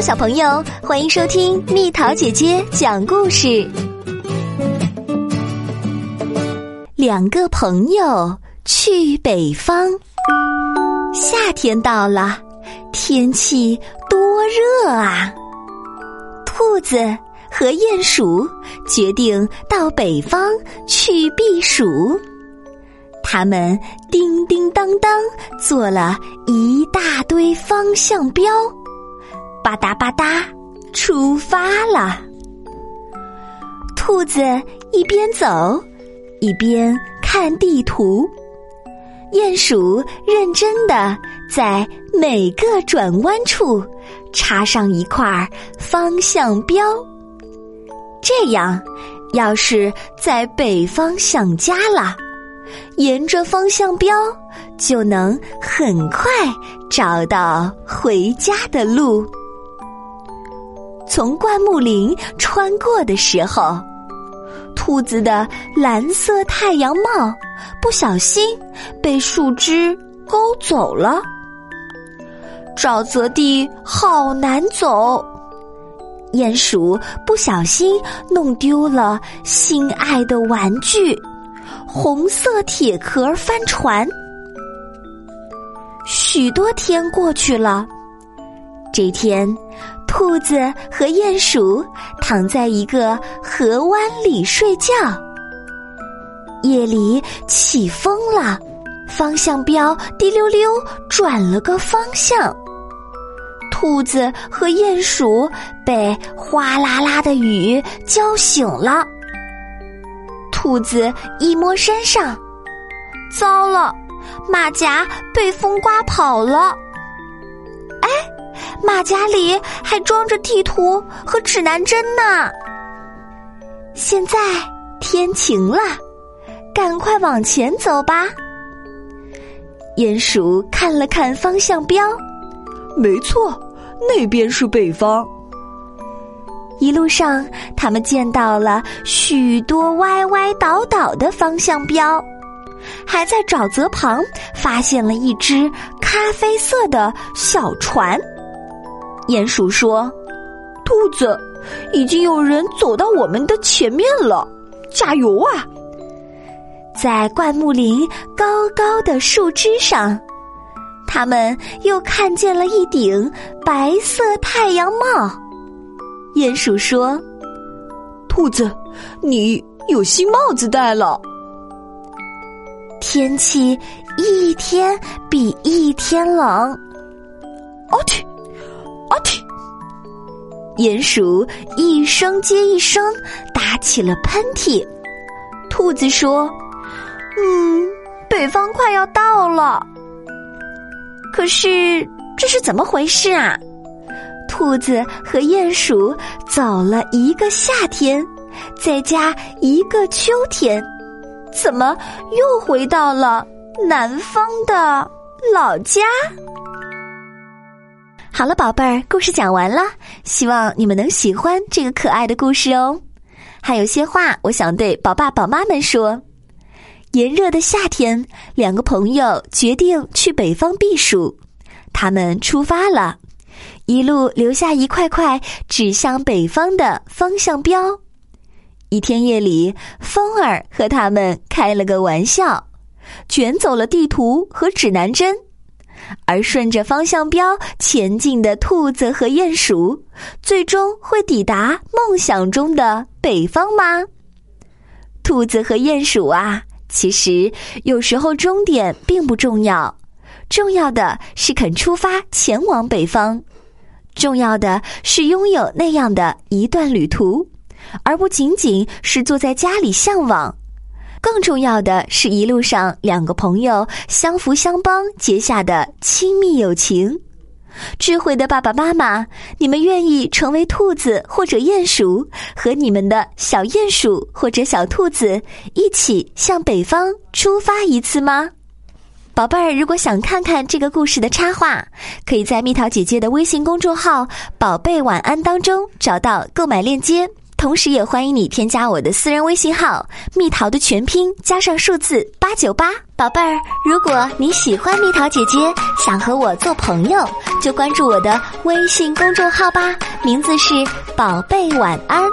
小朋友，欢迎收听蜜桃姐姐讲故事。两个朋友去北方，夏天到了，天气多热啊！兔子和鼹鼠决定到北方去避暑。他们叮叮当当做了一大堆方向标。吧嗒吧嗒，出发了。兔子一边走，一边看地图。鼹鼠认真的在每个转弯处插上一块方向标。这样，要是在北方想家了，沿着方向标就能很快找到回家的路。从灌木林穿过的时候，兔子的蓝色太阳帽不小心被树枝勾走了。沼泽地好难走，鼹鼠不小心弄丢了心爱的玩具——红色铁壳帆船。许多天过去了，这天。兔子和鼹鼠躺在一个河湾里睡觉。夜里起风了，方向标滴溜溜转了个方向。兔子和鼹鼠被哗啦啦的雨浇醒了。兔子一摸身上，糟了，马甲被风刮跑了。哎马甲里还装着地图和指南针呢。现在天晴了，赶快往前走吧。鼹鼠看了看方向标，没错，那边是北方。一路上，他们见到了许多歪歪倒倒的方向标，还在沼泽旁发现了一只咖啡色的小船。鼹鼠说：“兔子，已经有人走到我们的前面了，加油啊！”在灌木林高高的树枝上，他们又看见了一顶白色太阳帽。鼹鼠说：“兔子，你有新帽子戴了。”天气一天比一天冷。哦天！鼹鼠一声接一声打起了喷嚏。兔子说：“嗯，北方快要到了。可是这是怎么回事啊？”兔子和鼹鼠走了一个夏天，再加一个秋天，怎么又回到了南方的老家？好了，宝贝儿，故事讲完了，希望你们能喜欢这个可爱的故事哦。还有些话，我想对宝爸宝妈们说：炎热的夏天，两个朋友决定去北方避暑。他们出发了，一路留下一块块指向北方的方向标。一天夜里，风儿和他们开了个玩笑，卷走了地图和指南针。而顺着方向标前进的兔子和鼹鼠，最终会抵达梦想中的北方吗？兔子和鼹鼠啊，其实有时候终点并不重要，重要的是肯出发前往北方，重要的是拥有那样的一段旅途，而不仅仅是坐在家里向往。更重要的是一路上两个朋友相扶相帮结下的亲密友情。智慧的爸爸妈妈，你们愿意成为兔子或者鼹鼠，和你们的小鼹鼠或者小兔子一起向北方出发一次吗？宝贝儿，如果想看看这个故事的插画，可以在蜜桃姐姐的微信公众号“宝贝晚安”当中找到购买链接。同时也欢迎你添加我的私人微信号“蜜桃”的全拼加上数字八九八。宝贝儿，如果你喜欢蜜桃姐姐，想和我做朋友，就关注我的微信公众号吧，名字是“宝贝晚安”。